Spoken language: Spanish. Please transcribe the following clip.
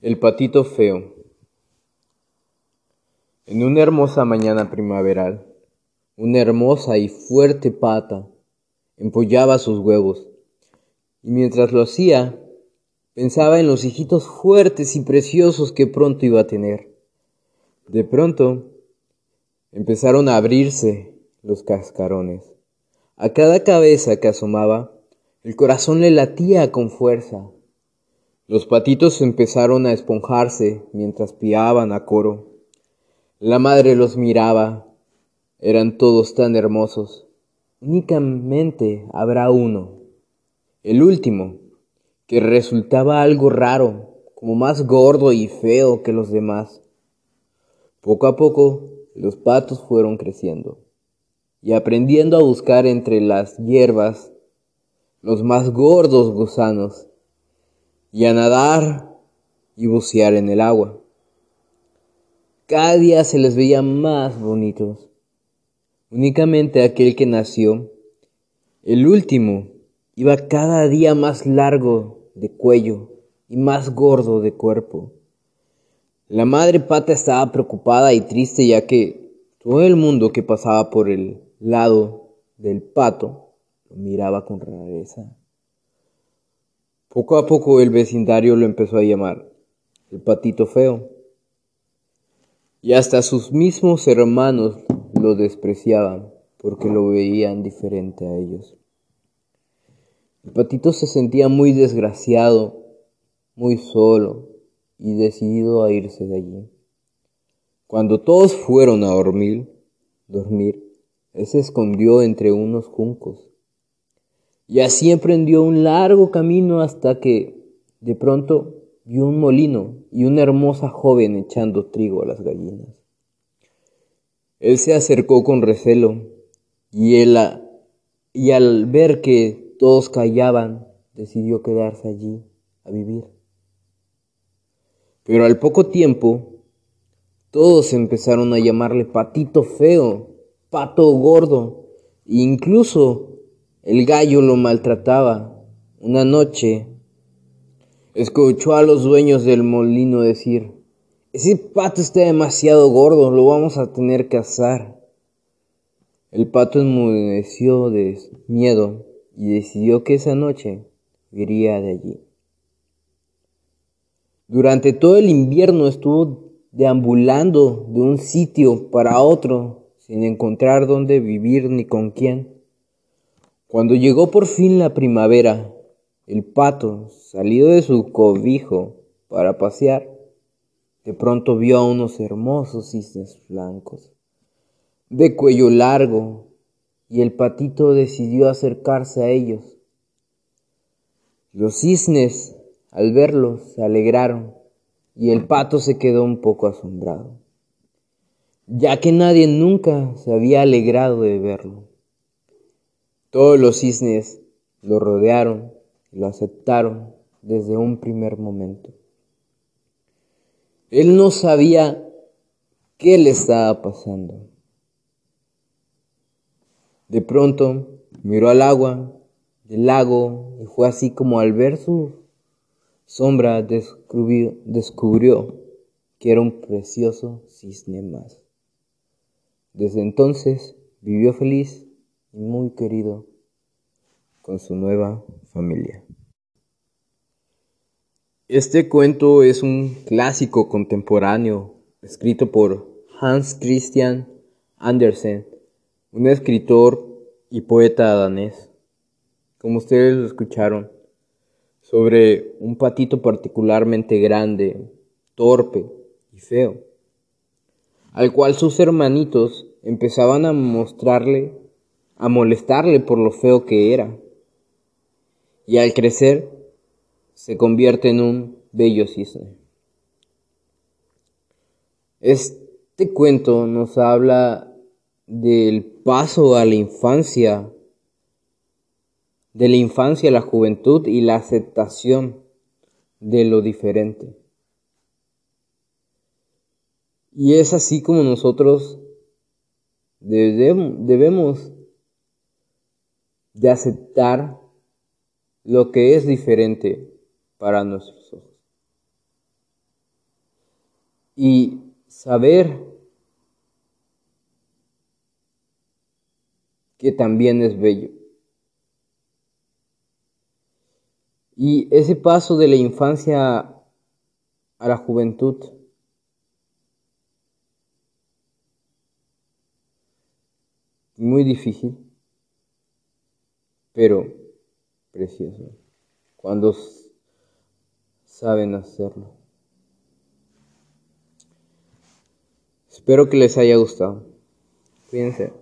El patito feo. En una hermosa mañana primaveral, una hermosa y fuerte pata empollaba sus huevos, y mientras lo hacía, pensaba en los hijitos fuertes y preciosos que pronto iba a tener. De pronto, empezaron a abrirse los cascarones. A cada cabeza que asomaba, el corazón le latía con fuerza. Los patitos empezaron a esponjarse mientras piaban a coro. La madre los miraba. Eran todos tan hermosos. Únicamente habrá uno, el último, que resultaba algo raro, como más gordo y feo que los demás. Poco a poco los patos fueron creciendo y aprendiendo a buscar entre las hierbas los más gordos gusanos y a nadar y bucear en el agua. Cada día se les veía más bonitos. Únicamente aquel que nació, el último, iba cada día más largo de cuello y más gordo de cuerpo. La madre pata estaba preocupada y triste ya que todo el mundo que pasaba por el lado del pato lo miraba con rareza. Poco a poco el vecindario lo empezó a llamar el patito feo. Y hasta sus mismos hermanos lo despreciaban porque lo veían diferente a ellos. El patito se sentía muy desgraciado, muy solo y decidido a irse de allí. Cuando todos fueron a dormir, dormir, él se escondió entre unos juncos y así emprendió un largo camino hasta que, de pronto, vio un molino y una hermosa joven echando trigo a las gallinas. Él se acercó con recelo y, él, y al ver que todos callaban, decidió quedarse allí a vivir. Pero al poco tiempo, todos empezaron a llamarle patito feo, pato gordo, e incluso el gallo lo maltrataba. Una noche escuchó a los dueños del molino decir, ese pato está demasiado gordo, lo vamos a tener que asar. El pato enmudeció de miedo y decidió que esa noche iría de allí. Durante todo el invierno estuvo deambulando de un sitio para otro sin encontrar dónde vivir ni con quién. Cuando llegó por fin la primavera, el pato, salido de su cobijo para pasear, de pronto vio a unos hermosos cisnes blancos, de cuello largo, y el patito decidió acercarse a ellos. Los cisnes, al verlos, se alegraron, y el pato se quedó un poco asombrado, ya que nadie nunca se había alegrado de verlo. Todos los cisnes lo rodearon y lo aceptaron desde un primer momento. Él no sabía qué le estaba pasando. De pronto miró al agua del lago y fue así como al ver su sombra descubrió, descubrió que era un precioso cisne más. Desde entonces vivió feliz y muy querido con su nueva familia. Este cuento es un clásico contemporáneo escrito por Hans Christian Andersen, un escritor y poeta danés, como ustedes lo escucharon, sobre un patito particularmente grande, torpe y feo, al cual sus hermanitos empezaban a mostrarle a molestarle por lo feo que era. Y al crecer, se convierte en un bello cisne. Este cuento nos habla del paso a la infancia, de la infancia a la juventud y la aceptación de lo diferente. Y es así como nosotros debemos de aceptar lo que es diferente para nuestros ojos. y saber que también es bello. Y ese paso de la infancia a la juventud muy difícil, pero precioso, cuando saben hacerlo. Espero que les haya gustado. Cuídense.